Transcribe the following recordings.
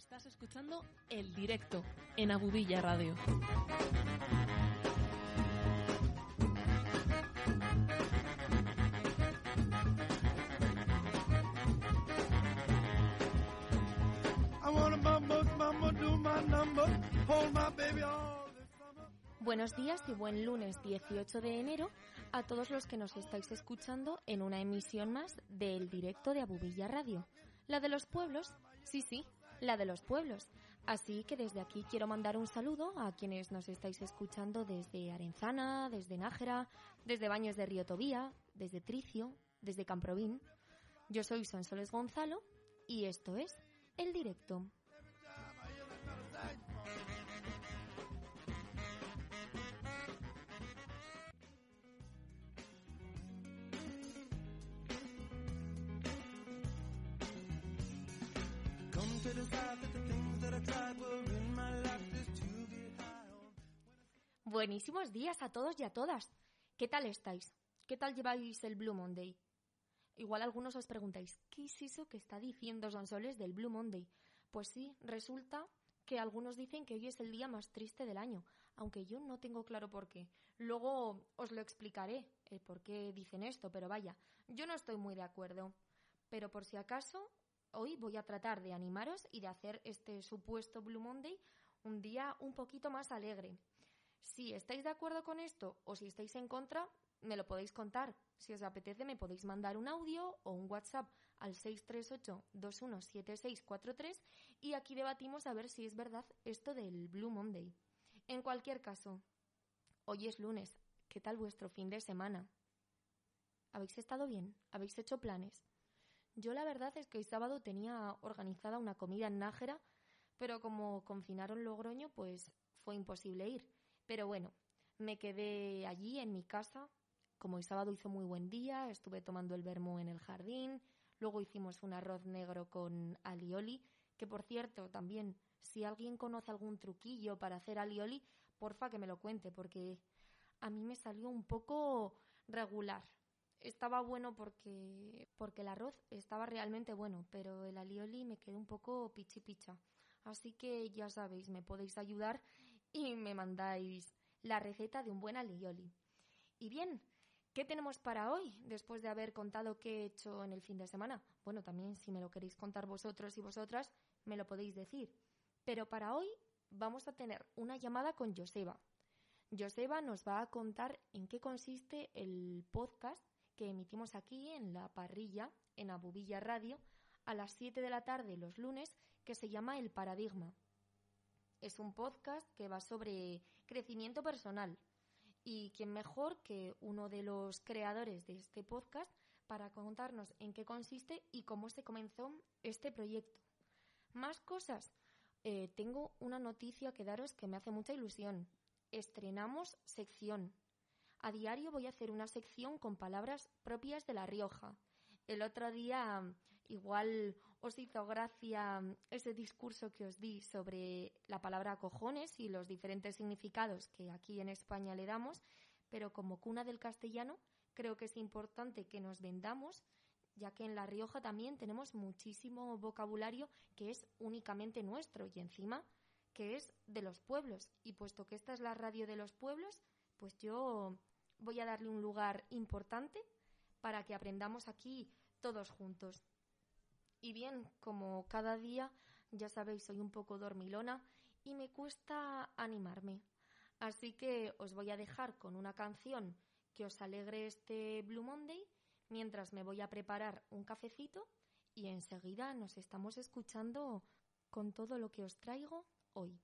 Estás escuchando El Directo en Abubilla Radio. Buenos días y buen lunes 18 de enero a todos los que nos estáis escuchando en una emisión más del directo de Abubilla Radio. La de los pueblos, sí, sí, la de los pueblos. Así que desde aquí quiero mandar un saludo a quienes nos estáis escuchando desde Arenzana, desde Nájera, desde Baños de Río Tobía, desde Tricio, desde Camprovín. Yo soy Sonsoles Gonzalo y esto es El Directo. Buenísimos días a todos y a todas. ¿Qué tal estáis? ¿Qué tal lleváis el Blue Monday? Igual algunos os preguntáis, ¿qué es eso que está diciendo Sonsoles del Blue Monday? Pues sí, resulta que algunos dicen que hoy es el día más triste del año, aunque yo no tengo claro por qué. Luego os lo explicaré el por qué dicen esto, pero vaya, yo no estoy muy de acuerdo. Pero por si acaso, hoy voy a tratar de animaros y de hacer este supuesto Blue Monday un día un poquito más alegre. Si estáis de acuerdo con esto o si estáis en contra, me lo podéis contar. Si os apetece, me podéis mandar un audio o un WhatsApp al 638-217643 y aquí debatimos a ver si es verdad esto del Blue Monday. En cualquier caso, hoy es lunes. ¿Qué tal vuestro fin de semana? ¿Habéis estado bien? ¿Habéis hecho planes? Yo la verdad es que el sábado tenía organizada una comida en Nájera, pero como confinaron Logroño, pues fue imposible ir. Pero bueno, me quedé allí en mi casa. Como el sábado hizo muy buen día, estuve tomando el vermú en el jardín. Luego hicimos un arroz negro con alioli, que por cierto, también, si alguien conoce algún truquillo para hacer alioli, porfa que me lo cuente, porque a mí me salió un poco regular. Estaba bueno porque, porque el arroz estaba realmente bueno, pero el alioli me quedó un poco pichi picha. Así que ya sabéis, me podéis ayudar y me mandáis la receta de un buen alioli. Y bien, ¿qué tenemos para hoy después de haber contado qué he hecho en el fin de semana? Bueno, también si me lo queréis contar vosotros y vosotras, me lo podéis decir. Pero para hoy vamos a tener una llamada con Joseba. Joseba nos va a contar en qué consiste el podcast que emitimos aquí en la parrilla, en Abubilla Radio, a las 7 de la tarde los lunes, que se llama El Paradigma. Es un podcast que va sobre crecimiento personal. Y quién mejor que uno de los creadores de este podcast para contarnos en qué consiste y cómo se comenzó este proyecto. Más cosas. Eh, tengo una noticia que daros que me hace mucha ilusión. Estrenamos sección. A diario voy a hacer una sección con palabras propias de La Rioja. el otro día igual os hizo gracia ese discurso que os di sobre la palabra cojones y los diferentes significados que aquí en España le damos, pero como cuna del castellano creo que es importante que nos vendamos, ya que en La Rioja también tenemos muchísimo vocabulario que es únicamente nuestro y encima que es de los pueblos. Y puesto que esta es la radio de los pueblos, pues yo voy a darle un lugar importante para que aprendamos aquí todos juntos. Y bien, como cada día, ya sabéis, soy un poco dormilona y me cuesta animarme. Así que os voy a dejar con una canción que os alegre este Blue Monday mientras me voy a preparar un cafecito y enseguida nos estamos escuchando con todo lo que os traigo hoy.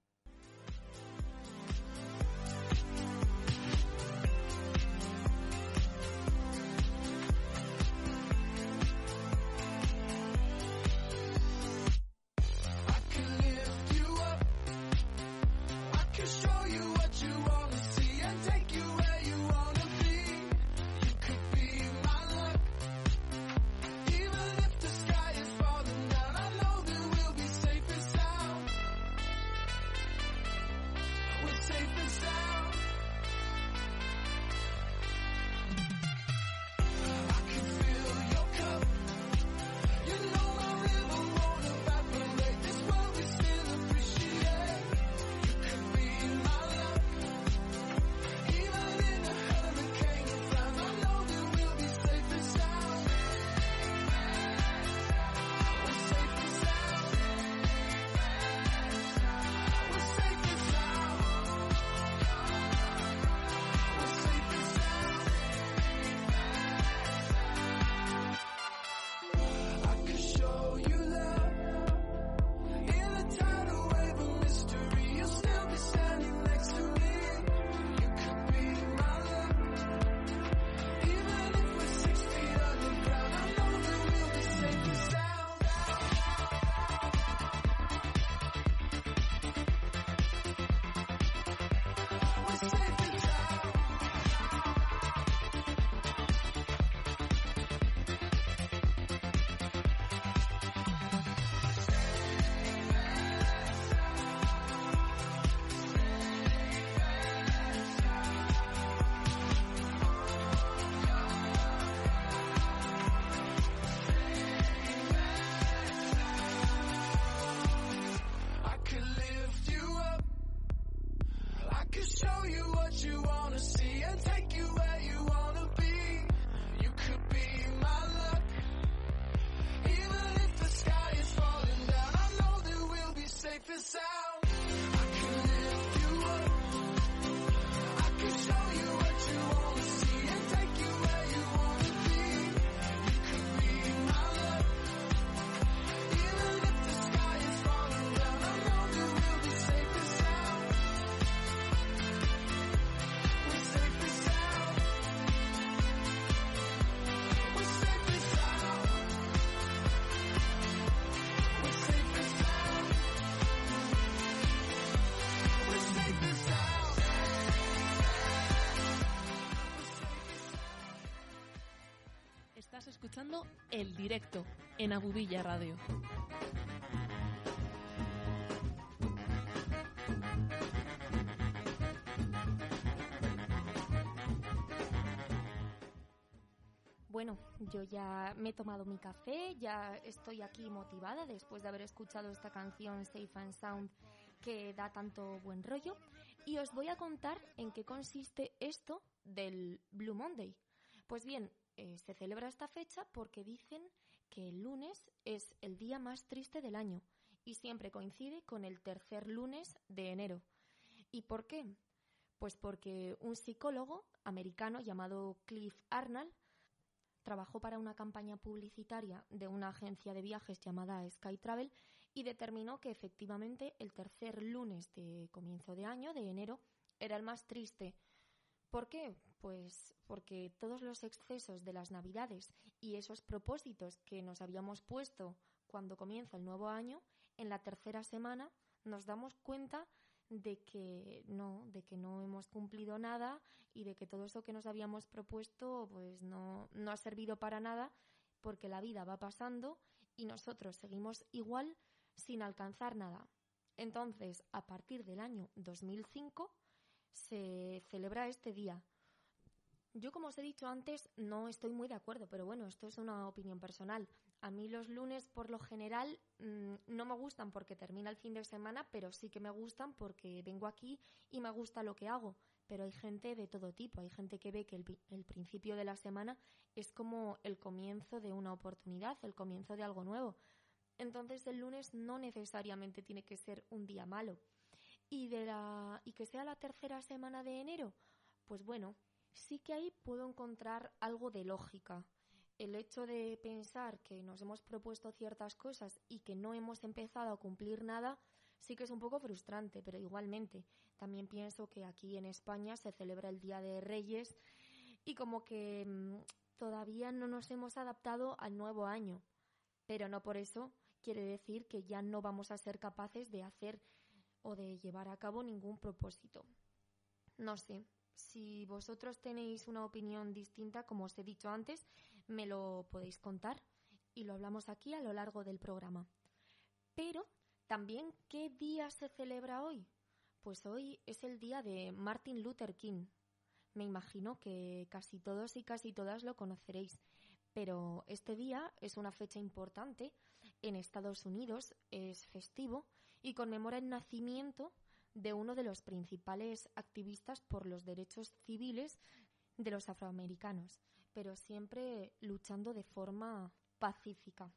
El Directo en Agudilla Radio. Bueno, yo ya me he tomado mi café, ya estoy aquí motivada después de haber escuchado esta canción Safe and Sound que da tanto buen rollo y os voy a contar en qué consiste esto del Blue Monday. Pues bien, eh, se celebra esta fecha porque dicen que el lunes es el día más triste del año y siempre coincide con el tercer lunes de enero. ¿Y por qué? Pues porque un psicólogo americano llamado Cliff Arnold trabajó para una campaña publicitaria de una agencia de viajes llamada Sky Travel y determinó que efectivamente el tercer lunes de comienzo de año, de enero, era el más triste. ¿Por qué? Pues porque todos los excesos de las Navidades y esos propósitos que nos habíamos puesto cuando comienza el nuevo año, en la tercera semana nos damos cuenta de que no, de que no hemos cumplido nada y de que todo eso que nos habíamos propuesto pues no, no ha servido para nada porque la vida va pasando y nosotros seguimos igual sin alcanzar nada. Entonces, a partir del año 2005 se celebra este día. Yo, como os he dicho antes, no estoy muy de acuerdo, pero bueno, esto es una opinión personal. A mí los lunes, por lo general, mm, no me gustan porque termina el fin de semana, pero sí que me gustan porque vengo aquí y me gusta lo que hago. Pero hay gente de todo tipo. Hay gente que ve que el, principio de la semana es como el comienzo de una oportunidad, el comienzo de algo nuevo. Entonces el lunes no necesariamente tiene que ser un día malo. Y, de la, y que sea la tercera semana de enero, pues bueno, sí que ahí puedo encontrar algo de lógica. El hecho de pensar que nos hemos propuesto ciertas cosas y que no hemos empezado a cumplir nada, sí que es un poco frustrante, pero igualmente también pienso que aquí en España se celebra el Día de Reyes y como que mm, todavía no nos hemos adaptado al nuevo año. Pero no por eso quiere decir que ya no vamos a ser capaces de hacer o de llevar a cabo ningún propósito. No sé, si vosotros tenéis una opinión distinta, como os he dicho antes, me lo podéis contar y lo hablamos aquí a lo largo del programa. Pero también, ¿qué día se celebra hoy? Pues hoy es el día de Martin Luther King. Me imagino que casi todos y casi todas lo conoceréis, pero este día es una fecha importante. En Estados Unidos es festivo y conmemora el nacimiento de uno de los principales activistas por los derechos civiles de los afroamericanos, pero siempre luchando de forma pacífica.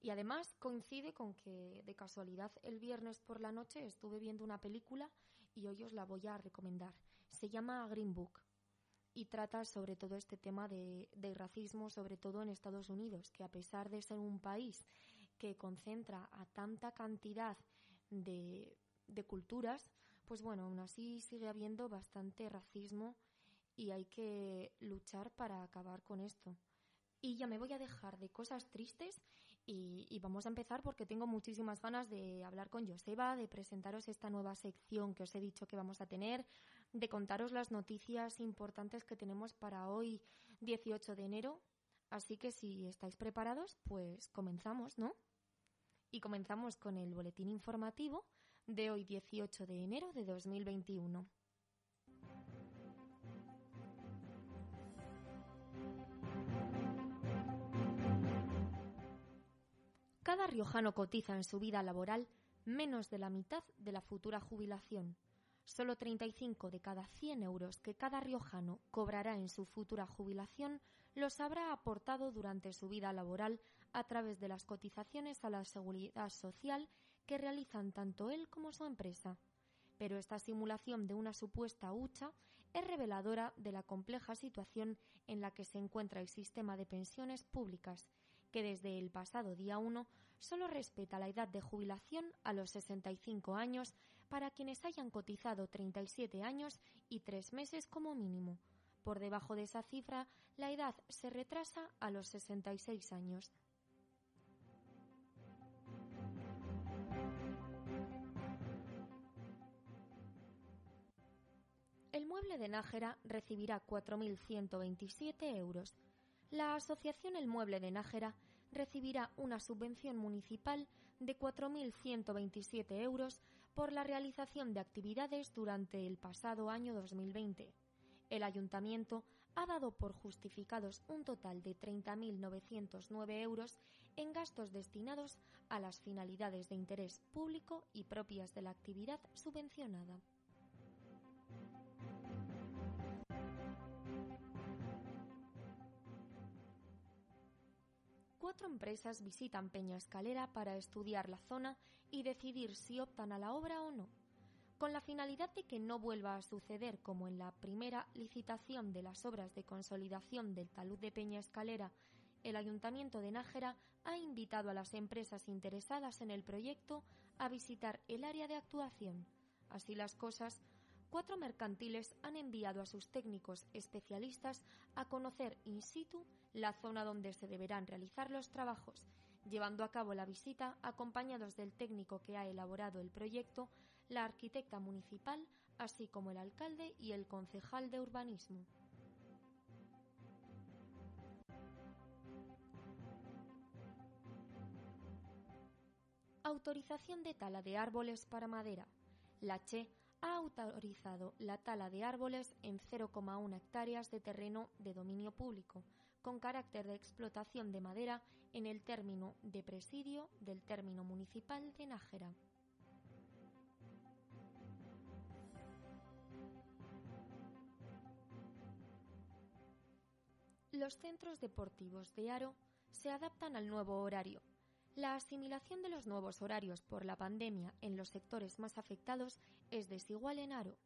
Y además coincide con que de casualidad el viernes por la noche estuve viendo una película y hoy os la voy a recomendar. Se llama Green Book y trata sobre todo este tema de, racismo, sobre todo en Estados Unidos, que a pesar de ser un país que concentra a tanta cantidad de, de culturas, pues bueno, aún así sigue habiendo bastante racismo y hay que luchar para acabar con esto. Y ya me voy a dejar de cosas tristes y, vamos a empezar porque tengo muchísimas ganas de hablar con Joseba, de presentaros esta nueva sección que os he dicho que vamos a tener, de contaros las noticias importantes que tenemos para hoy 18 de enero. Así que si estáis preparados, pues comenzamos, ¿no? Y comenzamos con el boletín informativo de hoy 18 de enero de 2021. Cada riojano cotiza en su vida laboral menos de la mitad de la futura jubilación. Solo 35 de cada 100 euros que cada riojano cobrará en su futura jubilación los habrá aportado durante su vida laboral a través de las cotizaciones a la seguridad social que realizan tanto él como su empresa. Pero esta simulación de una supuesta hucha es reveladora de la compleja situación en la que se encuentra el sistema de pensiones públicas, que desde el pasado día 1 solo respeta la edad de jubilación a los 65 años para quienes hayan cotizado 37 años y tres meses como mínimo. Por debajo de esa cifra, la edad se retrasa a los 66 años. El mueble de Nájera recibirá 4.127 euros. La Asociación El Mueble de Nájera recibirá una subvención municipal de 4.127 euros por la realización de actividades durante el pasado año 2020. El ayuntamiento ha dado por justificados un total de 30.909 euros en gastos destinados a las finalidades de interés público y propias de la actividad subvencionada. Cuatro empresas visitan Peña Escalera para estudiar la zona y decidir si optan a la obra o no, con la finalidad de que no vuelva a suceder como en la primera licitación de las obras de consolidación del talud de Peña Escalera, el Ayuntamiento de Nájera ha invitado a las empresas interesadas en el proyecto a visitar el área de actuación. Así las cosas, cuatro mercantiles han enviado a sus técnicos especialistas a conocer in situ la zona donde se deberán realizar los trabajos, llevando a cabo la visita acompañados del técnico que ha elaborado el proyecto, la arquitecta municipal, así como el alcalde y el concejal de urbanismo. Autorización de tala de árboles para madera. La CHE ha autorizado la tala de árboles en 0,1 hectáreas de terreno de dominio público, con carácter de explotación de madera en el término de presidio del término municipal de Nájera. Los centros deportivos de Aro se adaptan al nuevo horario. La asimilación de los nuevos horarios por la pandemia en los sectores más afectados es desigual en Aro.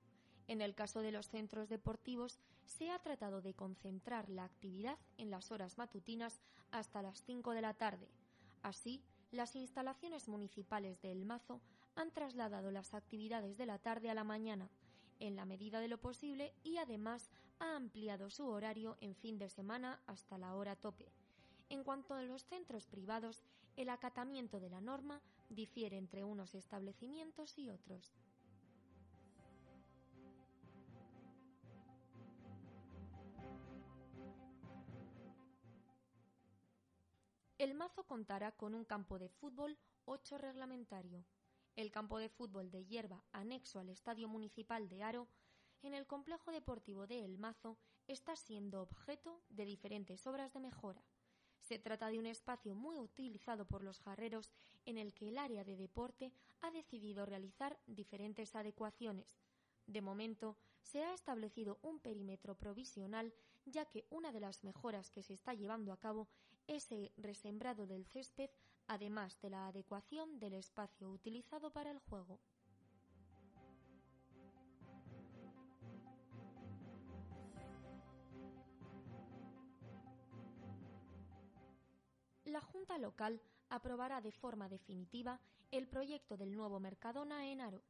En el caso de los centros deportivos, se ha tratado de concentrar la actividad en las horas matutinas hasta las 5 de la tarde. Así, las instalaciones municipales de El Mazo han trasladado las actividades de la tarde a la mañana, en la medida de lo posible, y además ha ampliado su horario en fin de semana hasta la hora tope. En cuanto a los centros privados, el acatamiento de la norma difiere entre unos establecimientos y otros. El mazo contará con un campo de fútbol 8 reglamentario. El campo de fútbol de hierba anexo al Estadio Municipal de Aro en el complejo deportivo de El Mazo está siendo objeto de diferentes obras de mejora. Se trata de un espacio muy utilizado por los jarreros en el que el área de deporte ha decidido realizar diferentes adecuaciones. De momento, se ha establecido un perímetro provisional, ya que una de las mejoras que se está llevando a cabo es el resembrado del césped, además de la adecuación del espacio utilizado para el juego. La Junta Local aprobará de forma definitiva el proyecto del nuevo Mercadona en Aro.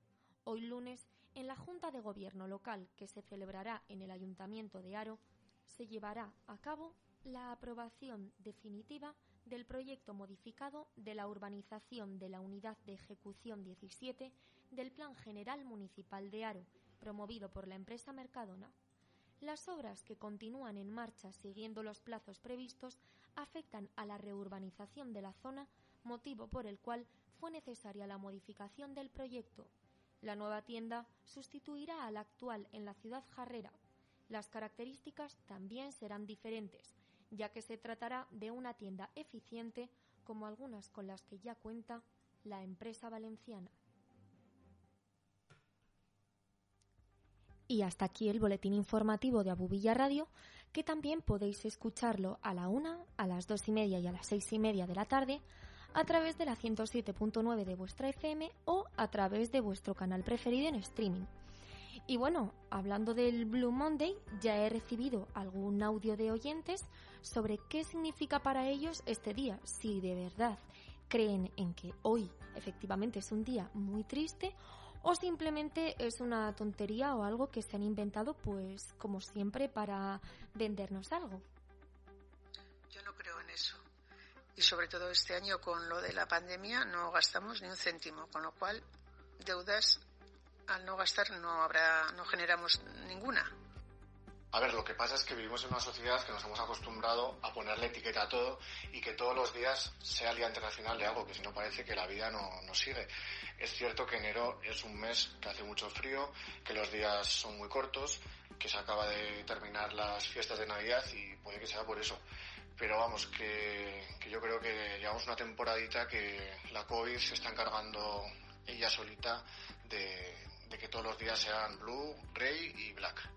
Hoy lunes, en la Junta de Gobierno local que se celebrará en el Ayuntamiento de Aro, se llevará a cabo la aprobación definitiva del proyecto modificado de la urbanización de la Unidad de Ejecución 17 del Plan General Municipal de Aro, promovido por la empresa Mercadona. Las obras que continúan en marcha siguiendo los plazos previstos afectan a la reurbanización de la zona, motivo por el cual fue necesaria la modificación del proyecto. La nueva tienda sustituirá a la actual en la ciudad jarrera. Las características también serán diferentes, ya que se tratará de una tienda eficiente como algunas con las que ya cuenta la empresa valenciana. Y hasta aquí el boletín informativo de Abubilla Radio, que también podéis escucharlo a la una, a las dos y media y a las seis y media de la tarde a través de la 107.9 de vuestra FM o a través de vuestro canal preferido en streaming. Y bueno, hablando del Blue Monday, ya he recibido algún audio de oyentes sobre qué significa para ellos este día, si de verdad creen en que hoy efectivamente es un día muy triste o simplemente es una tontería o algo que se han inventado pues como siempre para vendernos algo. Yo no creo en eso. Y sobre todo este año con lo de la pandemia no gastamos ni un céntimo, con lo cual deudas al no gastar no habrá no generamos ninguna. A ver, lo que pasa es que vivimos en una sociedad que nos hemos acostumbrado a ponerle etiqueta a todo y que todos los días sea el Día Internacional de algo, que si no parece que la vida no, no sigue. Es cierto que enero es un mes que hace mucho frío, que los días son muy cortos, que se acaba de terminar las fiestas de Navidad y puede que sea por eso. Pero vamos, que, yo creo que llevamos una temporadita que la COVID se está encargando ella solita de, de que todos los días sean blue, grey y black.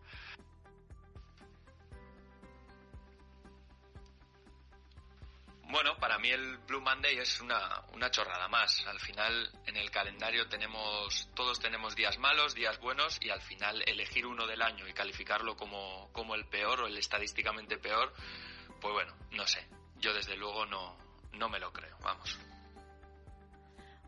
Bueno, para mí el Blue Monday es una, una, chorrada más. Al final, en el calendario tenemos, todos tenemos días malos, días buenos, y al final elegir uno del año y calificarlo como, como el peor o el estadísticamente peor, pues bueno, no sé. Yo desde luego no, no me lo creo, vamos.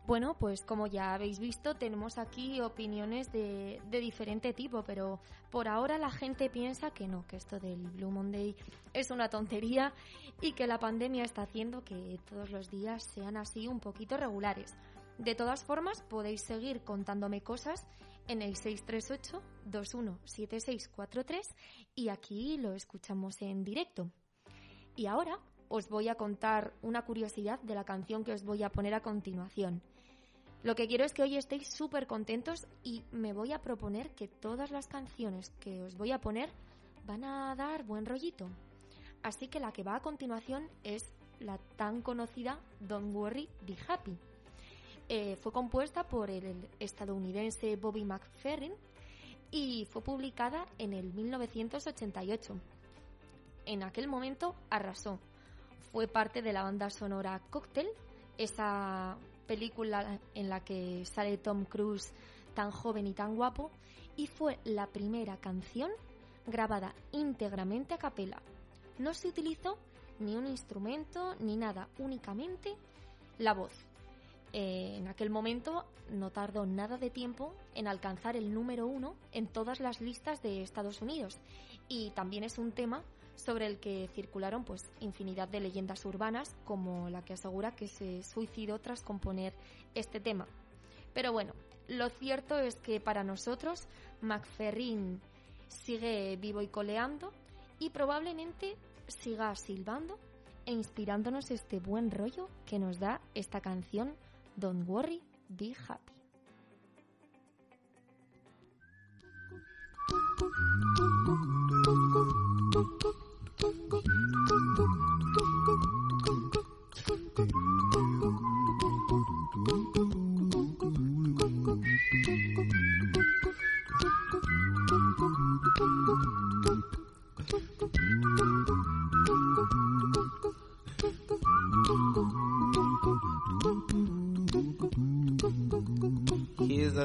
Bueno, pues como ya habéis visto, tenemos aquí opiniones de, diferente tipo, pero por ahora la gente piensa que no, que esto del Blue Monday es una tontería y que la pandemia está haciendo que todos los días sean así un poquito regulares. De todas formas, podéis seguir contándome cosas en el 638-217643 y aquí lo escuchamos en directo. Y ahora os voy a contar una curiosidad de la canción que os voy a poner a continuación. Lo que quiero es que hoy estéis súper contentos y me voy a proponer que todas las canciones que os voy a poner van a dar buen rollito. Así que la que va a continuación es la tan conocida Don't Worry, Be Happy. Eh, fue compuesta por el estadounidense Bobby McFerrin y fue publicada en el 1988. En aquel momento arrasó. Fue parte de la banda sonora Cocktail, esa película en la que sale Tom Cruise tan joven y tan guapo, y fue la primera canción grabada íntegramente a capela. No se utilizó ni un instrumento ni nada, únicamente la voz. Eh, en aquel momento no tardó nada de tiempo en alcanzar el número uno en todas las listas de Estados Unidos y también es un tema sobre el que circularon pues infinidad de leyendas urbanas como la que asegura que se suicidó tras componer este tema. Pero bueno, lo cierto es que para nosotros McFerrin sigue vivo y coleando y probablemente siga silbando e inspirándonos este buen rollo que nos da esta canción Don't Worry, Be Happy.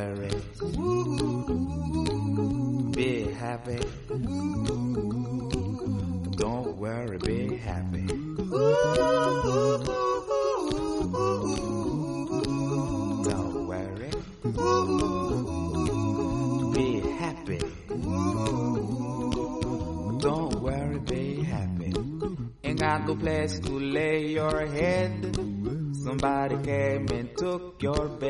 Worry. Be happy. Don't worry, be happy. Don't worry. Be happy. Don't worry, be happy. Ain't got no place to lay your head. Somebody came and took your bed.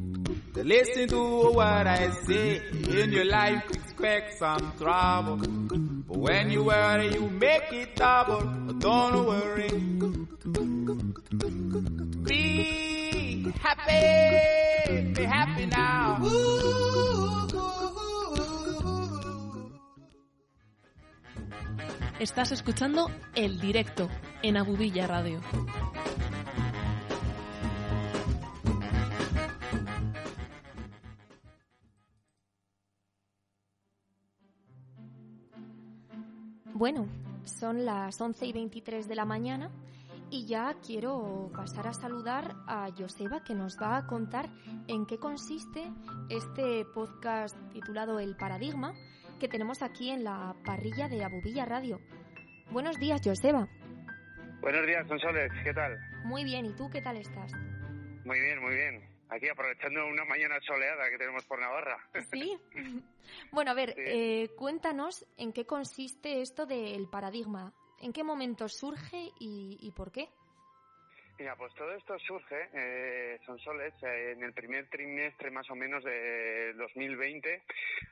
Listen to what I say. In your life, expect some trouble. But when you worry, you make it double. Don't worry. Be happy. me happy now. Estás escuchando El Directo en Abubilla Radio. Bueno, son las 11 y 23 de la mañana y ya quiero pasar a saludar a Joseba que nos va a contar en qué consiste este podcast titulado El Paradigma que tenemos aquí en la parrilla de Abubilla Radio. Buenos días, Joseba. Buenos días, Sonsoles, ¿qué tal? Muy bien, ¿y tú qué tal estás? Muy bien, muy bien. Aquí aprovechando una mañana soleada que tenemos por Navarra. Sí. bueno, a ver, eh, cuéntanos en qué consiste esto del paradigma. ¿En qué momento surge y, y por qué? Mira, pues todo esto surge, eh, Sonsoles, eh, en el primer trimestre más o menos de 2020,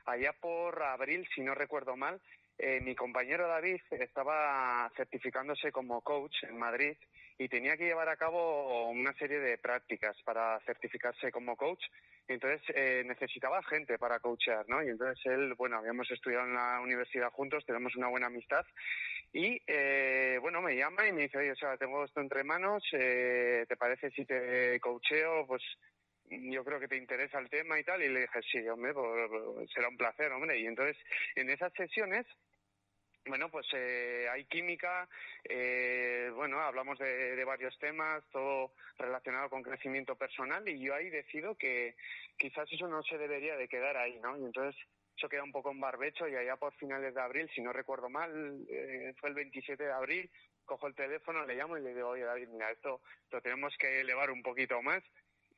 allá por abril, si no recuerdo mal, eh, mi compañero David estaba certificándose como coach en Madrid y tenía que llevar a cabo una serie de prácticas para certificarse como coach. Entonces eh, necesitaba gente para coachear, ¿no? Y entonces él, bueno, habíamos estudiado en la universidad juntos, tenemos una buena amistad y, eh, bueno, me llama y me dice, oye, o sea, tengo esto entre manos, eh, ¿te parece si te coacheo? Pues yo creo que te interesa el tema y tal. Y le dije, sí, hombre, pues, será un placer, hombre. Y entonces, en esas sesiones bueno, pues eh, hay química, eh, bueno, hablamos de, de, varios temas, todo relacionado con crecimiento personal y yo ahí decido que quizás eso no se debería de quedar ahí, ¿no? Y entonces eso queda un poco en barbecho y allá por finales de abril, si no recuerdo mal, eh, fue el 27 de abril, cojo el teléfono, le llamo y le digo, oye David, mira, esto lo tenemos que elevar un poquito más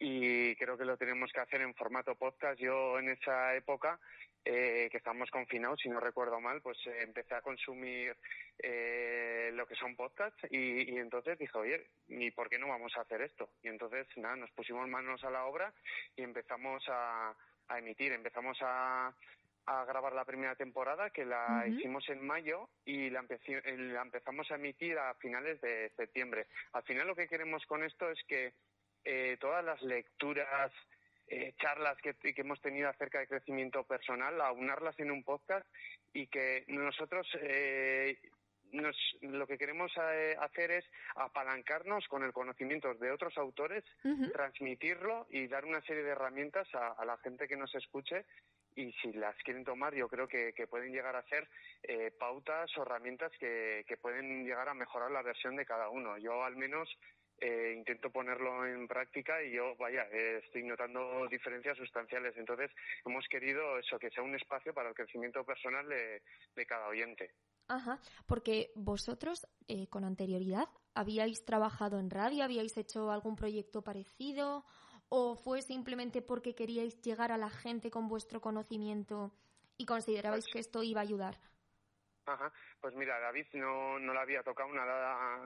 y creo que lo tenemos que hacer en formato podcast. Yo en esa época eh, que estábamos confinados, si no recuerdo mal, pues eh, empecé a consumir eh, lo que son podcasts y, y, entonces dije, oye, ¿y por qué no vamos a hacer esto? Y entonces, nada, nos pusimos manos a la obra y empezamos a, a emitir, empezamos a, a grabar la primera temporada que la uh -huh. hicimos en mayo y la, la, empezamos a emitir a finales de septiembre. Al final lo que queremos con esto es que eh, todas las lecturas, eh, charlas que, que, hemos tenido acerca de crecimiento personal, aunarlas en un podcast y que nosotros eh, nos, lo que queremos eh, hacer es apalancarnos con el conocimiento de otros autores, uh -huh. transmitirlo y dar una serie de herramientas a, a, la gente que nos escuche y si las quieren tomar yo creo que, que pueden llegar a ser eh, pautas o herramientas que, que pueden llegar a mejorar la versión de cada uno. Yo al menos eh, intento ponerlo en práctica y yo, vaya, eh, estoy notando diferencias sustanciales. Entonces, hemos querido eso, que sea un espacio para el crecimiento personal de, de cada oyente. Ajá, porque vosotros eh, con anterioridad habíais trabajado en radio, habíais hecho algún proyecto parecido o fue simplemente porque queríais llegar a la gente con vuestro conocimiento y considerabais que esto iba a ayudar. Ajá. Pues mira, David no, no le había tocado nada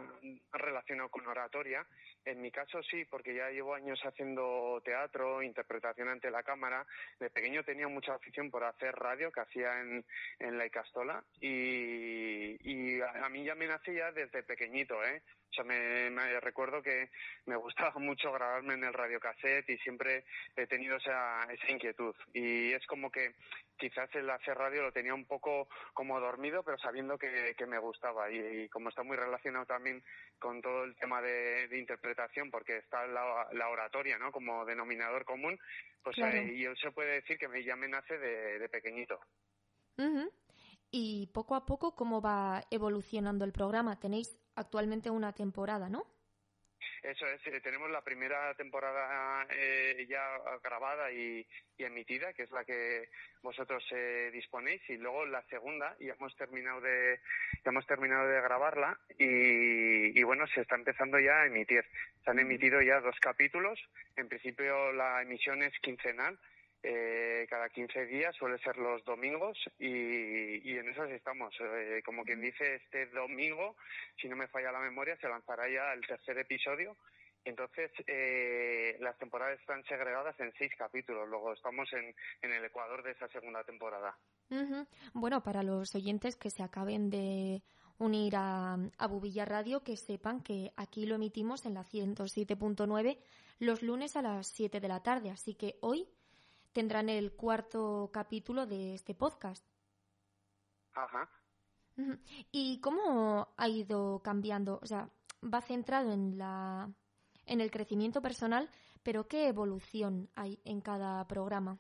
relacionado con oratoria. En mi caso sí, porque ya llevo años haciendo teatro, interpretación ante la cámara. De pequeño tenía mucha afición por hacer radio, que hacía en, en la Icastola. Y, y a, a mí ya me nacía desde pequeñito, ¿eh? O sea, me, me, recuerdo que me gustaba mucho grabarme en el radiocassette y siempre he tenido esa, esa inquietud. Y es como que quizás el hacer radio lo tenía un poco como dormido, pero sabiendo que, que me gustaba. Y, y, como está muy relacionado también con todo el tema de, de interpretación, porque está la, la, oratoria, ¿no? Como denominador común, pues claro. eh, yo se puede decir que me, ya me nace de, de pequeñito. Uh -huh. Y poco a poco, ¿cómo va evolucionando el programa? Tenéis actualmente una temporada, ¿no? Eso es, eh, tenemos la primera temporada eh, ya grabada y, y, emitida, que es la que vosotros eh, disponéis, y luego la segunda, ya hemos terminado de, ya hemos terminado de grabarla, y, y bueno, se está empezando ya a emitir. Se han emitido ya dos capítulos, en principio la emisión es quincenal, eh, cada 15 días, suele ser los domingos y, y en esas estamos. Eh, como quien dice, este domingo, si no me falla la memoria, se lanzará ya el tercer episodio. Entonces, eh, las temporadas están segregadas en seis capítulos. Luego estamos en, en el ecuador de esa segunda temporada. Uh -huh. Bueno, para los oyentes que se acaben de unir a, a Bubilla Radio, que sepan que aquí lo emitimos en la 107.9 los lunes a las 7 de la tarde. Así que hoy tendrán el cuarto capítulo de este podcast. Ajá. ¿Y cómo ha ido cambiando? O sea, va centrado en la en el crecimiento personal, pero ¿qué evolución hay en cada programa?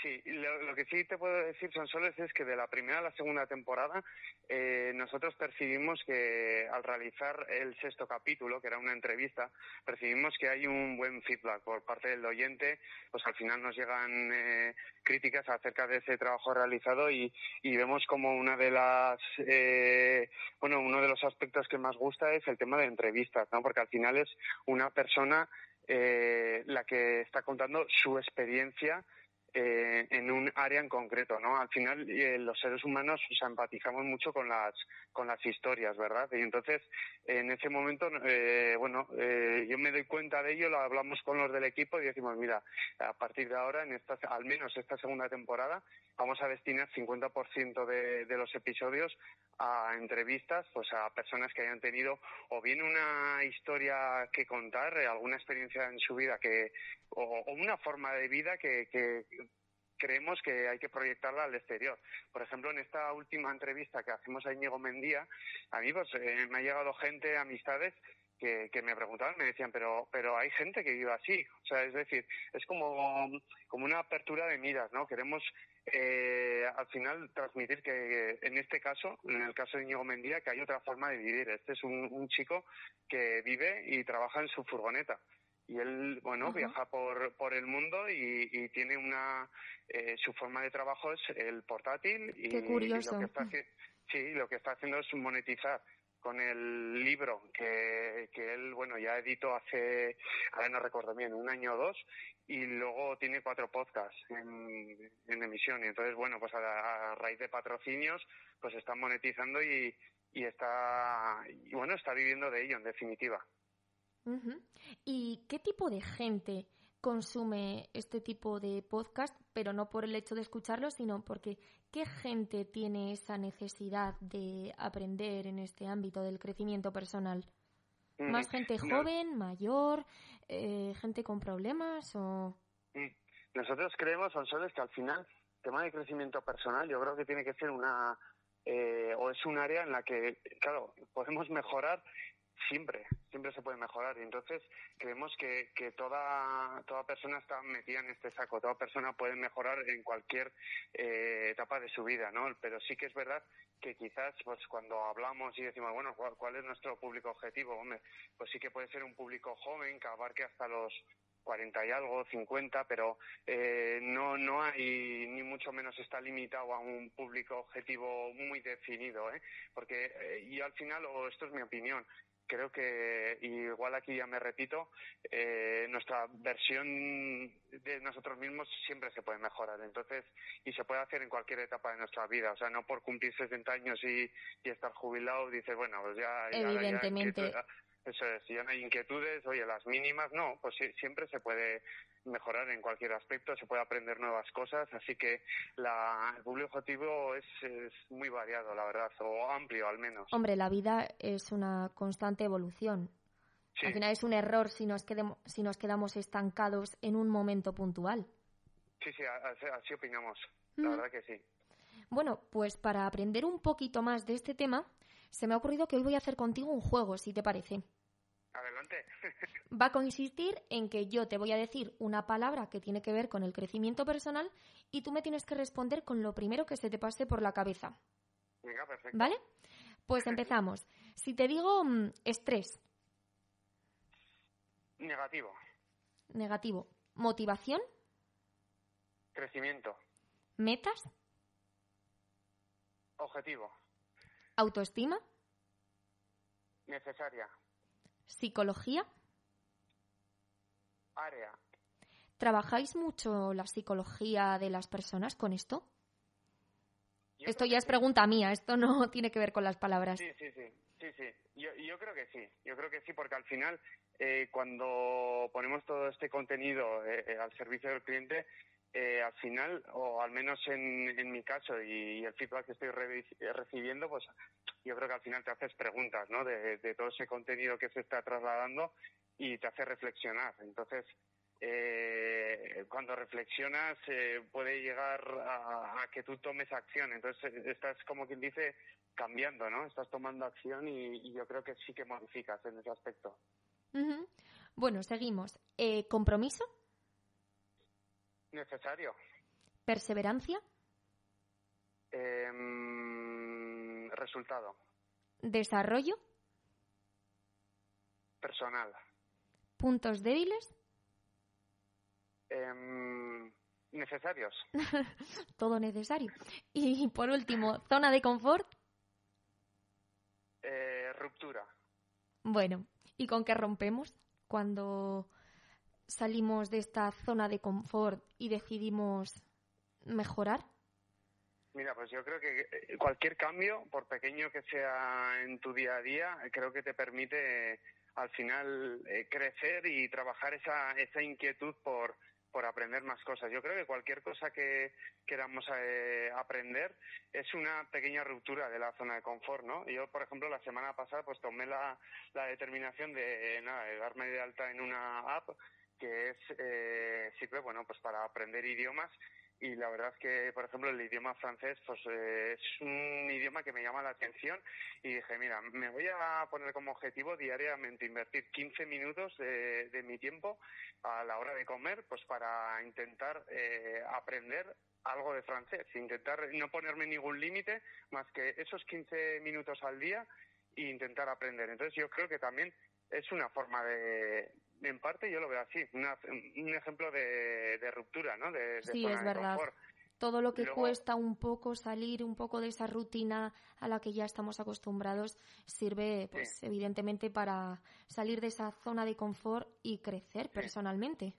Sí, lo, que sí te puedo decir, Sonsoles, es que de la primera a la segunda temporada eh, nosotros percibimos que al realizar el sexto capítulo, que era una entrevista, percibimos que hay un buen feedback por parte del oyente, pues al final nos llegan eh, críticas acerca de ese trabajo realizado y, vemos como una de las, eh, bueno, uno de los aspectos que más gusta es el tema de entrevistas, ¿no? Porque al final es una persona la que está contando su experiencia eh, en un área en concreto, ¿no? Al final eh, los seres humanos o empatizamos mucho con las con las historias, ¿verdad? Y entonces en ese momento, eh, bueno, yo me doy cuenta de ello, lo hablamos con los del equipo y decimos, mira, a partir de ahora, en esta, al menos esta segunda temporada, vamos a destinar 50% de, de los episodios a entrevistas, pues a personas que hayan tenido o bien una historia que contar, alguna experiencia en su vida que o, una forma de vida que, creemos que hay que proyectarla al exterior. Por ejemplo, en esta última entrevista que hacemos a Íñigo Mendía, a mí pues, eh, me ha llegado gente, amistades, que, me preguntaban, me decían, pero, pero hay gente que vive así. O sea, es decir, es como, como una apertura de miras, ¿no? Queremos eh, al final transmitir que en este caso, en el caso de Íñigo Mendía, que hay otra forma de vivir. Este es un, un chico que vive y trabaja en su furgoneta y él bueno viaja por, por el mundo y, tiene una eh, su forma de trabajo es el portátil y, Qué curioso. lo que está sí lo que está haciendo es monetizar con el libro que, que él bueno ya editó hace ahora no recuerdo bien un año o dos y luego tiene cuatro podcasts en, en emisión. Y entonces bueno pues a, a raíz de patrocinios pues está monetizando y, y está y bueno está viviendo de ello en definitiva ¿Y qué tipo de gente consume este tipo de podcast, pero no por el hecho de escucharlo, sino porque qué gente tiene esa necesidad de aprender en este ámbito del crecimiento personal? ¿Más gente joven, mayor, eh, gente con problemas o...? Nosotros creemos, Sonsoles, que al final el tema de crecimiento personal yo creo que tiene que ser una... Eh, o es un área en la que, claro, podemos mejorar siempre, siempre se puede mejorar. Y entonces creemos que, que toda, toda persona está metida en este saco, toda persona puede mejorar en cualquier eh, etapa de su vida, ¿no? Pero sí que es verdad que quizás pues cuando hablamos y decimos, bueno, ¿cuál, es nuestro público objetivo? Hombre, pues sí que puede ser un público joven que abarque hasta los 40 y algo, 50, pero eh, no, no hay, ni mucho menos está limitado a un público objetivo muy definido, ¿eh? Porque, eh, y al final, o esto es mi opinión, creo que, igual aquí ya me repito, eh, nuestra versión de nosotros mismos siempre se puede mejorar. Entonces, y se puede hacer en cualquier etapa de nuestra vida. O sea, no por cumplir 60 años y, estar jubilado, dices, bueno, pues ya. Evidentemente. Eso es, si ya no hay inquietudes, oye, las mínimas, no, pues siempre se puede mejorar en cualquier aspecto, se puede aprender nuevas cosas, así que la, el público objetivo es, muy variado, la verdad, o amplio al menos. Hombre, la vida es una constante evolución. Al final es un error si nos, quedemos, si nos quedamos estancados en un momento puntual. Sí, sí, así, opinamos, la mm. verdad que sí. Bueno, pues para aprender un poquito más de este tema, se me ha ocurrido que hoy voy a hacer contigo un juego, si te parece. Adelante. Va a consistir en que yo te voy a decir una palabra que tiene que ver con el crecimiento personal y tú me tienes que responder con lo primero que se te pase por la cabeza. Venga, perfecto. ¿Vale? Pues empezamos. Si te digo mm, estrés. Negativo. Negativo. Motivación. Crecimiento. Metas. Objetivo. Autoestima. Necesaria. ¿Psicología? Área. ¿Trabajáis mucho la psicología de las personas con esto? esto ya es pregunta mía, esto no tiene que ver con las palabras. Sí, sí, sí. Sí, sí. Yo, creo que sí. Yo creo que sí, porque al final, eh, cuando ponemos todo este contenido eh, eh, al servicio del cliente, al final, o al menos en, mi caso y, el feedback que estoy recibiendo, pues yo creo que al final te haces preguntas, ¿no? De, todo ese contenido que se está trasladando y te hace reflexionar. Entonces, eh, cuando reflexionas eh, puede llegar a, que tú tomes acción. Entonces estás, como quien dice, cambiando, ¿no? Estás tomando acción y, yo creo que sí que modificas en ese aspecto. Bueno, seguimos. Eh, ¿Compromiso? Necesario. ¿Perseverancia? Em, resultado. ¿Desarrollo? Personal. ¿Puntos débiles? Em, necesarios. Todo necesario. Y por último, zona de confort. Eh, ruptura. Bueno, ¿y con qué rompemos cuando salimos de esta zona de confort y decidimos mejorar? Mira, pues yo creo que eh, cualquier cambio, por pequeño que sea en tu día a día, creo que te permite al final eh, crecer y trabajar esa, esa inquietud por, por aprender más cosas. Yo creo que cualquier cosa que queramos eh, aprender es una pequeña ruptura de la zona de confort, ¿no? Yo, por ejemplo, la semana pasada pues tomé la, la determinación de, nada, de darme de alta en una app que es eh, sirve, bueno, pues para aprender idiomas. Y la verdad es que, por ejemplo, el idioma francés pues eh, es un idioma que me llama la atención. Y dije, mira, me voy a poner como objetivo diariamente invertir 15 minutos de, mi tiempo a la hora de comer pues para intentar eh, aprender algo de francés, intentar no ponerme ningún límite más que esos 15 minutos al día e intentar aprender. Entonces yo creo que también es una forma de, en parte yo lo veo así, un ejemplo de, ruptura, ¿no? De, sí, es verdad. Todo lo que cuesta un poco salir un poco de esa rutina a la que ya estamos acostumbrados sirve, pues, evidentemente para salir de esa zona de confort y crecer personalmente.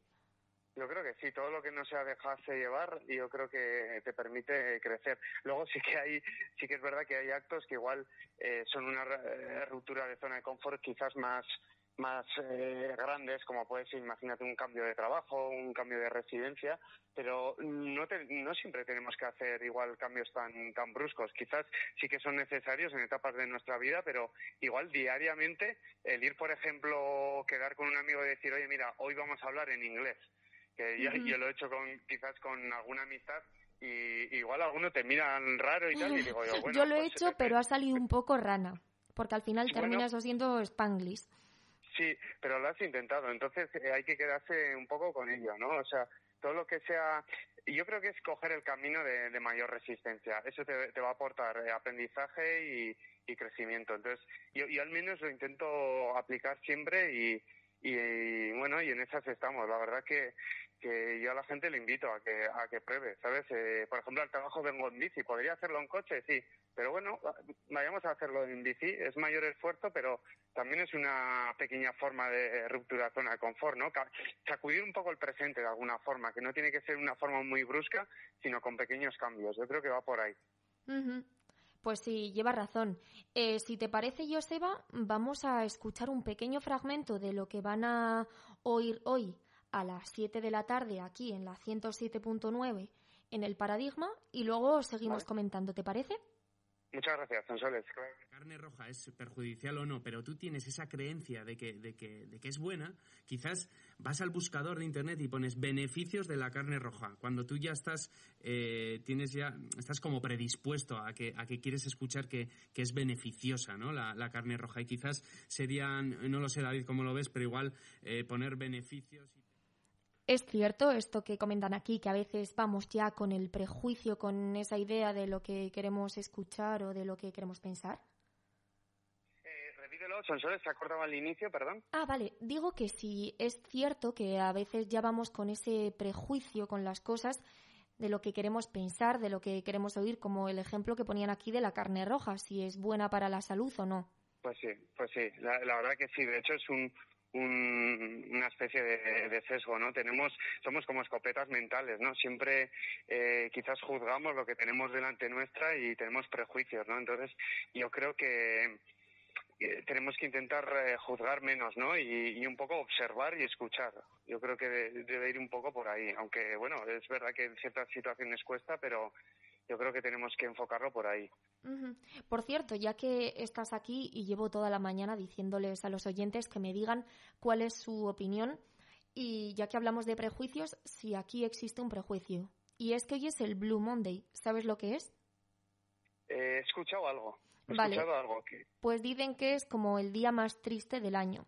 Yo creo que sí, todo lo que no sea dejarse llevar, yo creo que te permite crecer. Luego sí que hay, sí que es verdad que hay actos que igual eh, son una eh, ruptura de zona de confort quizás más más eh, grandes, como puede ser, imagínate, un cambio de trabajo, un cambio de residencia, pero no, no siempre tenemos que hacer igual cambios tan, tan bruscos. Quizás sí que son necesarios en etapas de nuestra vida, pero igual diariamente el ir, por ejemplo, quedar con un amigo y decir, oye, mira, hoy vamos a hablar en inglés, que yo, lo he hecho con, quizás con alguna amistad y igual algunos te miran raro y tal, y digo yo, bueno. yo lo he pues, hecho, eh, pero ha salido un poco rana, porque al final terminas siendo spanglish. Sí, pero lo has intentado, entonces eh, hay que quedarse un poco con ello, ¿no? O sea, todo lo que sea, yo creo que es coger el camino de, mayor resistencia. Eso te, va a aportar eh, aprendizaje y, crecimiento. Entonces, yo, yo, al menos lo intento aplicar siempre y, y, bueno, y en esas estamos. La verdad que, que yo a la gente le invito a que, a que pruebe, ¿sabes? Eh, por ejemplo, al trabajo vengo en bici. ¿Podría hacerlo en coche? Sí. Pero bueno, vayamos a hacerlo en bici. Es mayor esfuerzo, pero también es una pequeña forma de ruptura zona de confort, ¿no? Sacudir un poco el presente de alguna forma, que no tiene que ser una forma muy brusca, sino con pequeños cambios. Yo creo que va por ahí. Pues sí, lleva razón. Eh, si te parece, Joseba, vamos a escuchar un pequeño fragmento de lo que van a oír hoy a las 7 de la tarde aquí en la 107.9 en el Paradigma y luego seguimos comentando, ¿te parece? Muchas gracias, Sonsoles. Carne roja es perjudicial o no, pero tú tienes esa creencia de que, de que, de que es buena, quizás vas al buscador de internet y pones beneficios de la carne roja. Cuando tú ya estás, eh, tienes ya, estás como predispuesto a que, a que quieres escuchar que, que es beneficiosa, ¿no? La, la, carne roja. Y quizás serían, no lo sé, David, cómo lo ves, pero igual eh, poner beneficios. Es cierto esto que comentan aquí, que a veces vamos ya con el prejuicio, con esa idea de lo que queremos escuchar o de lo que queremos pensar. Eh, repítelo, Sonsoles, se acordaba al inicio, perdón. Ah, vale. Digo que sí, es cierto que a veces ya vamos con ese prejuicio con las cosas de lo que queremos pensar, de lo que queremos oír, como el ejemplo que ponían aquí de la carne roja, si es buena para la salud o no. Pues sí, pues sí, la verdad que sí. De hecho, es un, una especie de, sesgo, ¿no? Tenemos, somos como escopetas mentales, ¿no? Siempre eh, quizás juzgamos lo que tenemos delante nuestra y tenemos prejuicios, ¿no? Entonces, yo creo que eh, tenemos que intentar eh, juzgar menos, ¿no? Y, un poco observar y escuchar. Yo creo que debe ir un poco por ahí, aunque, bueno, es verdad que en ciertas situaciones cuesta, pero yo creo que tenemos que enfocarlo por ahí. Por cierto, ya que estás aquí y llevo toda la mañana diciéndoles a los oyentes que me digan cuál es su opinión y ya que hablamos de prejuicios, si aquí existe un prejuicio. Y es que hoy es el Blue Monday. ¿Sabes lo que es? he escuchado algo. He Vale. escuchado algo. Que... Pues dicen que es como el día más triste del año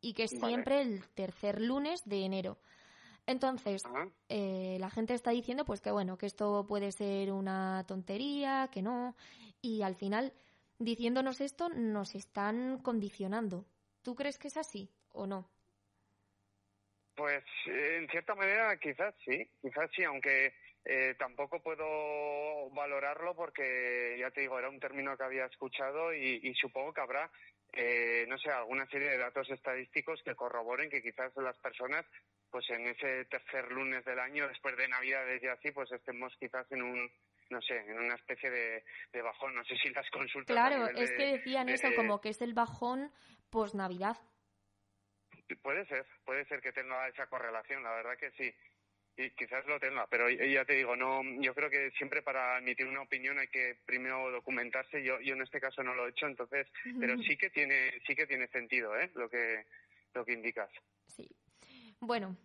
y que es Vale. siempre el tercer lunes de enero. Entonces, eh, la gente está diciendo pues que bueno, que esto puede ser una tontería, que no, y al final, diciéndonos esto, nos están condicionando. ¿Tú crees que es así o no? Pues en cierta manera quizás sí, quizás sí, aunque eh, tampoco puedo valorarlo porque ya te digo, era un término que había escuchado y, y supongo que habrá, eh, no sé, alguna serie de datos estadísticos que corroboren que quizás las personas, pues en ese tercer lunes del año, después de Navidades y así, pues estemos quizás en un, no sé, en una especie de, de bajón. No sé si las consultas. Claro, es de- que decían eso, como que es el bajón post-Navidad. Puede ser, puede ser que tenga esa correlación, la verdad que sí. Y quizás lo tenga, pero ya te digo, no, yo creo que siempre para emitir una opinión hay que primero documentarse. Yo, yo en este caso no lo he hecho, entonces, pero sí que tiene, sí que tiene sentido, ¿eh? Lo que, lo que indicas. Sí. Bueno,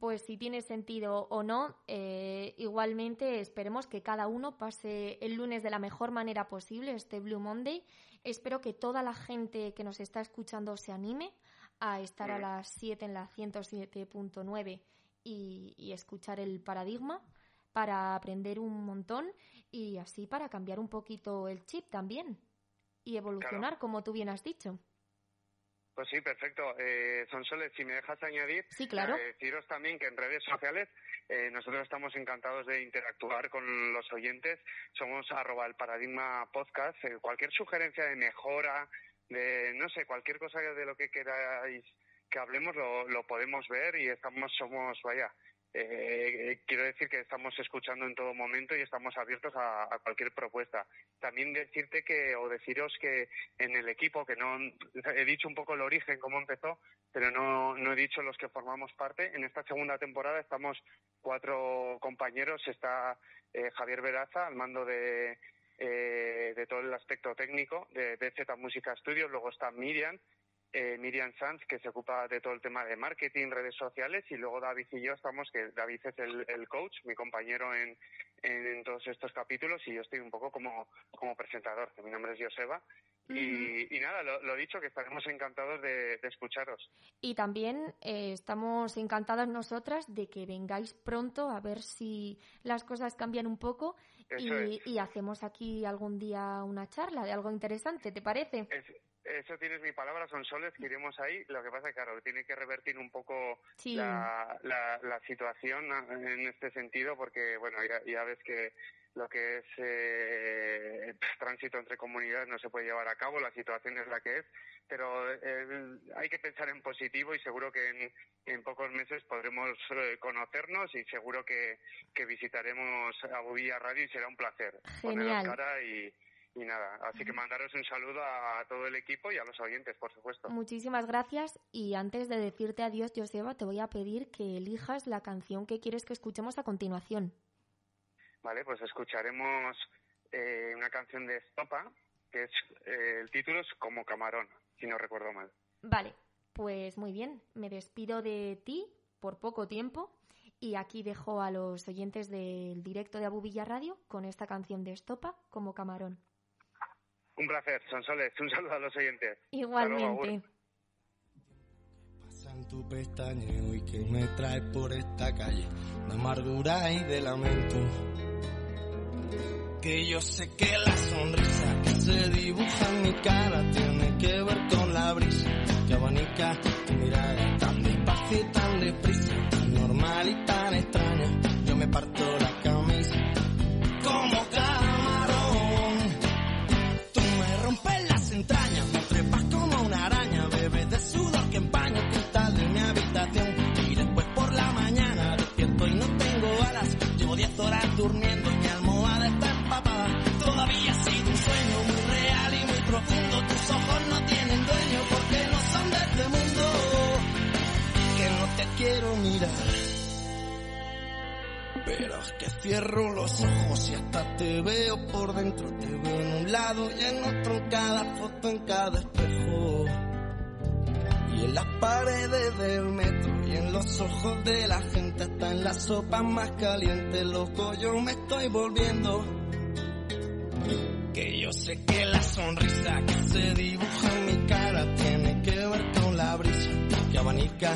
pues si tiene sentido o no, eh, igualmente esperemos que cada uno pase el lunes de la mejor manera posible, este Blue Monday. Espero que toda la gente que nos está escuchando se anime a estar a las 7 en la 107.9 y, y escuchar el paradigma para aprender un montón y así para cambiar un poquito el chip también y evolucionar, como tú bien has dicho. Pues sí, perfecto. Eh, Sonsoles, si me dejas añadir, Sí, claro. eh, deciros también que en redes sociales eh, nosotros estamos encantados de interactuar con los oyentes. Somos arroba el paradigma podcast. Eh, cualquier sugerencia de mejora, de no sé, cualquier cosa de lo que queráis que hablemos lo, lo podemos ver y estamos, somos, vaya, eh, eh, quiero decir que estamos escuchando en todo momento y estamos abiertos a, cualquier propuesta. También decirte que, o deciros que en el equipo, que no he dicho un poco el origen, cómo empezó, pero no, no he dicho los que formamos parte. En esta segunda temporada estamos cuatro compañeros. Está eh, Javier Veraza al mando de, eh, de todo el aspecto técnico de BZ Música Studios. Luego está Miriam, eh, Miriam Sanz, que se ocupa de todo el tema de marketing, redes sociales, y luego David y yo estamos, que David es el, el coach, mi compañero en, en, todos estos capítulos, y yo estoy un poco como, como presentador, que mi nombre es Joseba. y, y nada, lo, lo dicho, que estaremos encantados de, de escucharos. Y también eh, estamos encantadas nosotras de que vengáis pronto a ver si las cosas cambian un poco y hacemos aquí algún día una charla de algo interesante, ¿te parece? Es- eso tienes mi palabra, son soles que iremos ahí. Lo que pasa es que, claro, tiene que revertir un poco Sí. la, la, la situación en este sentido, porque, bueno, ya, ya ves que lo que es eh, tránsito entre comunidades no se puede llevar a cabo, la situación es la que es, pero eh, hay que pensar en positivo y seguro que en, en pocos meses podremos eh, conocernos y seguro que, que visitaremos a Bubilla Radio y será un placer Genial. cara y, y nada, así que mandaros un saludo a todo el equipo y a los oyentes, por supuesto. Muchísimas gracias y antes de decirte adiós, Joseba, te voy a pedir que elijas la canción que quieres que escuchemos a continuación. Vale, pues escucharemos eh, una canción de Estopa, que es eh, el título es Como Camarón, si no recuerdo mal. Vale, pues muy bien, me despido de ti por poco tiempo y aquí dejo a los oyentes del directo de Abu Villa Radio con esta canción de Estopa como camarón. Un placer, Sonsoles, un saludo a los oyentes. Igualmente. agur. Pasa en tu pestañeo y que me trae por esta calle de amargura y de lamento. Que yo sé que la sonrisa que se dibuja en mi cara tiene que ver con la brisa que abanica tu mirada tan despacio y tan deprisa, tan normal y tan extraña. Yo me parto durmiendo y mi almohada está empapada. Todavía ha sido un sueño muy real y muy profundo. Tus ojos no tienen dueño porque no son de este mundo. Que no te quiero mirar. Pero es que cierro los ojos y hasta te veo por dentro. Te veo en un lado y en otro, cada foto, en cada espejo. Y en las paredes del metro y en los ojos de la gente, hasta en la sopa más caliente, loco, yo me estoy volviendo. Que yo sé que la sonrisa que se dibuja en mi cara tiene que ver con la brisa que abanica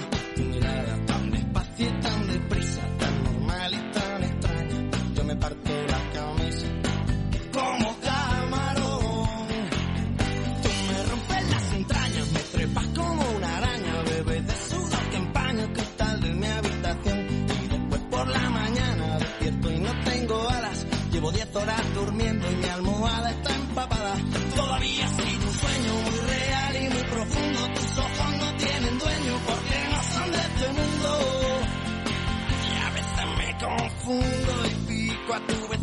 me confundo y pico a tu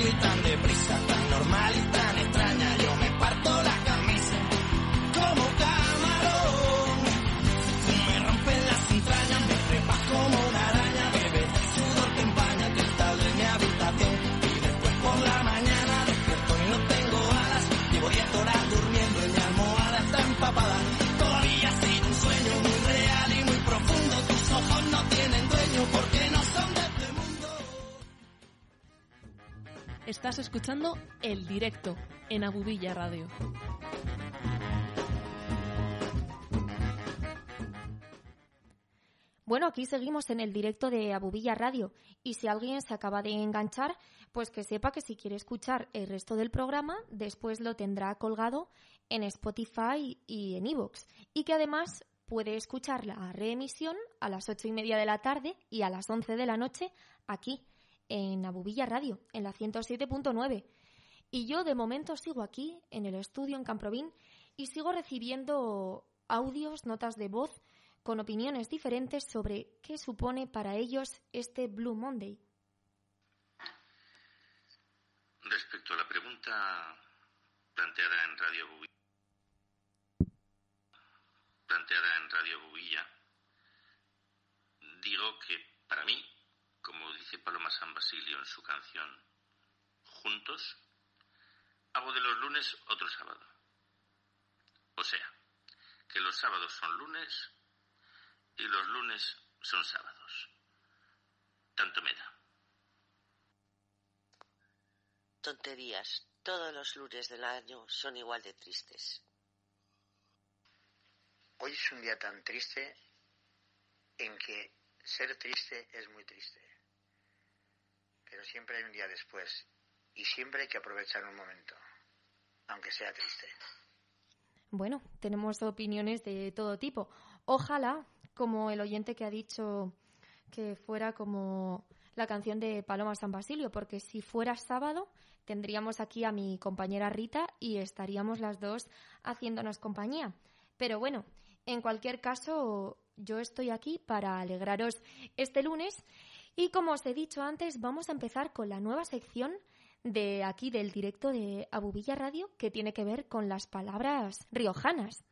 tan despacio Estás escuchando El Directo en Abubilla Radio. Bueno, aquí seguimos en el directo de Abubilla Radio y si alguien se acaba de enganchar, pues que sepa que si quiere escuchar el resto del programa, después lo tendrá colgado en Spotify y en iVoox y que además puede escuchar la reemisión a las ocho y media de la tarde y a las once de la noche aquí en Abubilla Radio, en la 107.9. Y yo de momento sigo aquí en el estudio en Camprovín y sigo recibiendo audios, notas de voz con opiniones diferentes sobre qué supone para ellos este Blue Monday. Respecto a la pregunta planteada en Radio Bubilla, planteada en Radio Bubilla, digo que para mí, dice Paloma San Basilio en su canción Juntos, hago de los lunes otro sábado. O sea, que los sábados son lunes y los lunes son sábados. Tanto me da. Tonterías. Todos los lunes del año son igual de tristes. Hoy es un día tan triste en que ser triste es muy triste. Pero siempre hay un día después y siempre hay que aprovechar un momento, aunque sea triste. Bueno, tenemos opiniones de todo tipo. Ojalá, como el oyente que ha dicho que fuera como la canción de Paloma San Basilio, porque si fuera sábado tendríamos aquí a mi compañera Rita y estaríamos las dos haciéndonos compañía. Pero bueno, en cualquier caso, yo estoy aquí para alegraros este lunes y como os he dicho antes, vamos a empezar con la nueva sección de aquí del directo de Abubilla Radio que tiene que ver con las palabras riojanas.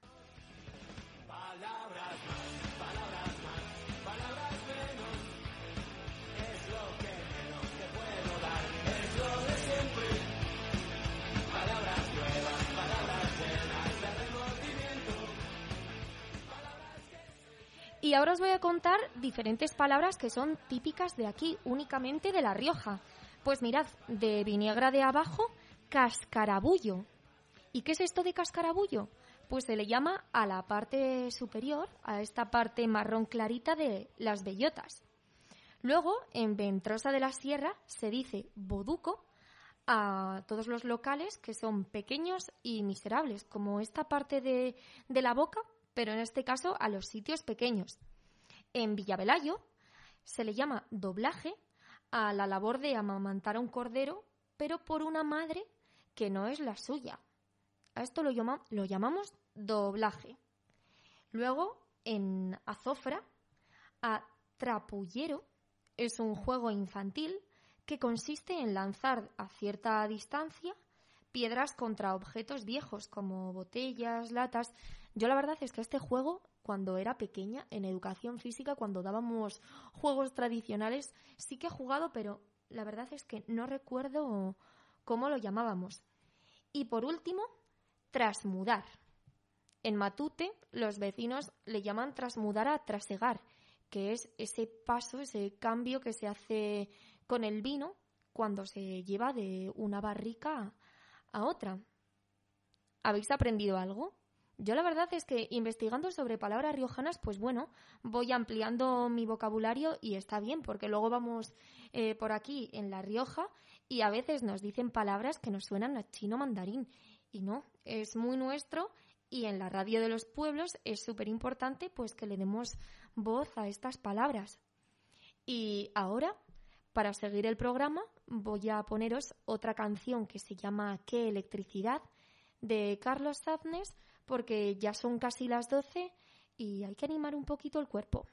Y ahora os voy a contar diferentes palabras que son típicas de aquí, únicamente de La Rioja. Pues mirad, de Viniegra de abajo, cascarabullo. ¿Y qué es esto de cascarabullo? Pues se le llama a la parte superior, a esta parte marrón clarita de las bellotas. Luego, en Ventrosa de la Sierra, se dice boduco a todos los locales que son pequeños y miserables, como esta parte de, de la boca, pero en este caso a los sitios pequeños. En Villavelayo se le llama doblaje a la labor de amamantar a un cordero, pero por una madre que no es la suya. A esto lo, lo llamamos doblaje. Luego, en Azofra, a trapullero es un juego infantil que consiste en lanzar a cierta distancia piedras contra objetos viejos como botellas, latas. Yo la verdad es que este juego, cuando era pequeña, en educación física, cuando dábamos juegos tradicionales, sí que he jugado, pero la verdad es que no recuerdo cómo lo llamábamos. Y por último, trasmudar. En Matute, los vecinos le llaman trasmudar a trasegar, que es ese paso, ese cambio que se hace con el vino cuando se lleva de una barrica a otra. ¿Habéis aprendido algo? Yo la verdad es que investigando sobre palabras riojanas, pues bueno, voy ampliando mi vocabulario y está bien, porque luego vamos eh, por aquí en La Rioja y a veces nos dicen palabras que nos suenan a chino mandarín. Y no, es muy nuestro y en la radio de los pueblos es súper importante pues que le demos voz a estas palabras. Y ahora, para seguir el programa, voy a poneros otra canción que se llama ¿Qué electricidad? de Carlos Safnes porque ya son casi las 12 y hay que animar un poquito el cuerpo.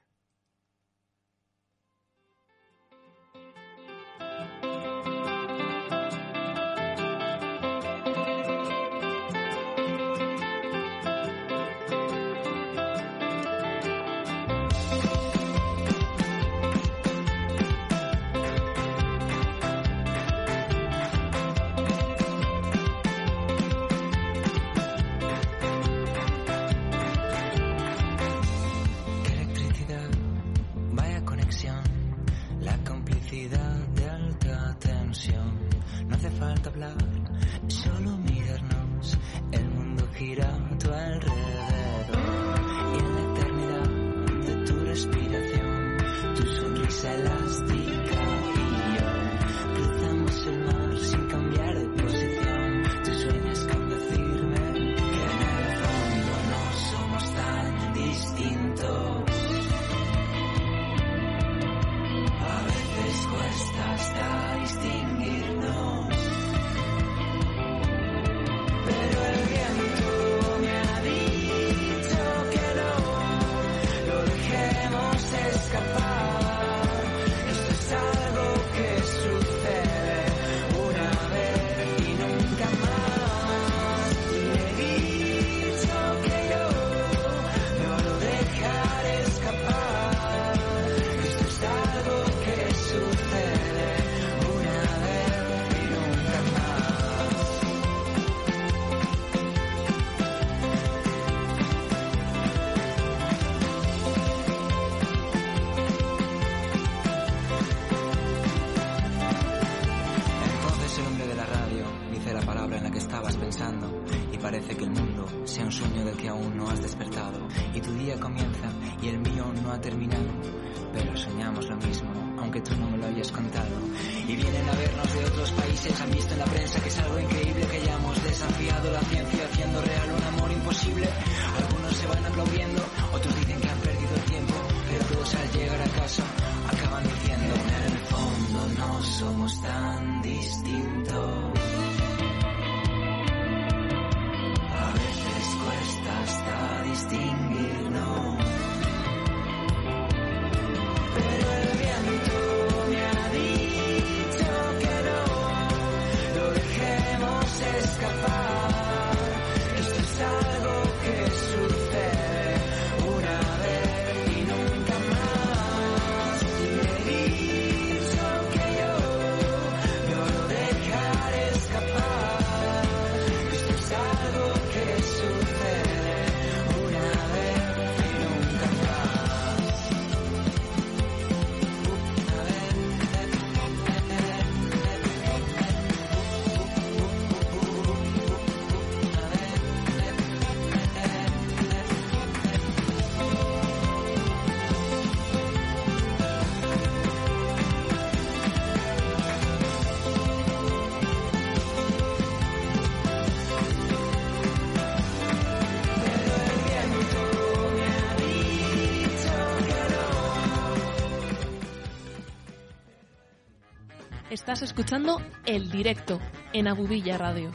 Estás escuchando El Directo en Abubilla Radio.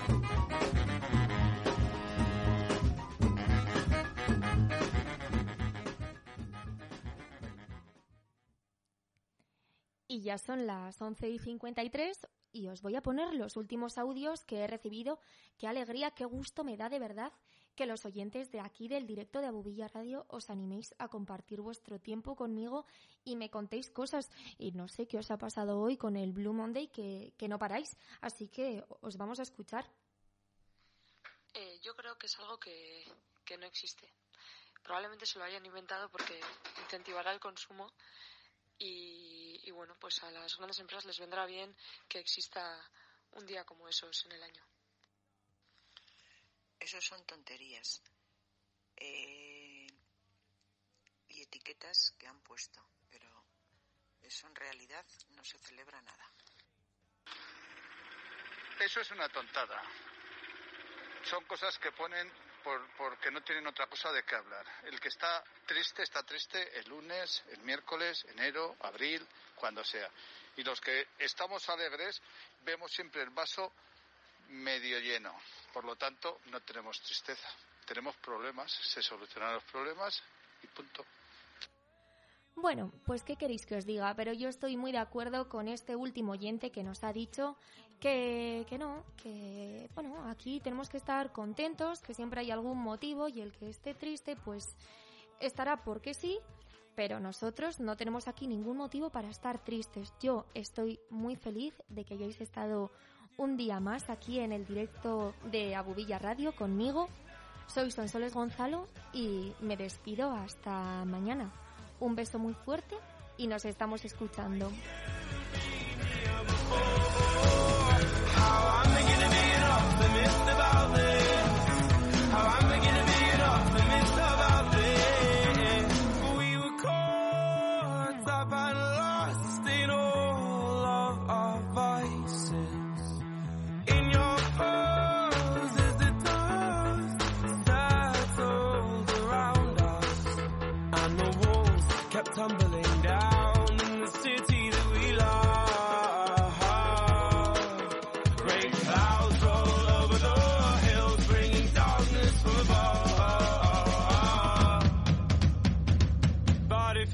Y ya son las 11 y 53 y os voy a poner los últimos audios que he recibido. Qué alegría, qué gusto me da de verdad que los oyentes de aquí del directo de Abubilla Radio os animéis a compartir vuestro tiempo conmigo y me contéis cosas. Y no sé qué os ha pasado hoy con el Blue Monday que, que no paráis. Así que os vamos a escuchar. Eh, yo creo que es algo que, que no existe. Probablemente se lo hayan inventado porque incentivará el consumo y, y, bueno, pues a las grandes empresas les vendrá bien que exista un día como esos en el año. Eso son tonterías eh, y etiquetas que han puesto, pero eso en realidad no se celebra nada. Eso es una tontada. Son cosas que ponen por, porque no tienen otra cosa de qué hablar. El que está triste está triste el lunes, el miércoles, enero, abril, cuando sea. Y los que estamos alegres vemos siempre el vaso medio lleno. Por lo tanto, no tenemos tristeza. Tenemos problemas, se solucionan los problemas y punto. Bueno, pues qué queréis que os diga, pero yo estoy muy de acuerdo con este último oyente que nos ha dicho que, que no, que bueno, aquí tenemos que estar contentos, que siempre hay algún motivo y el que esté triste pues estará porque sí, pero nosotros no tenemos aquí ningún motivo para estar tristes. Yo estoy muy feliz de que hayáis estado un día más aquí en el directo de Abubilla Radio conmigo. Soy Sonsoles Gonzalo y me despido hasta mañana. Un beso muy fuerte y nos estamos escuchando.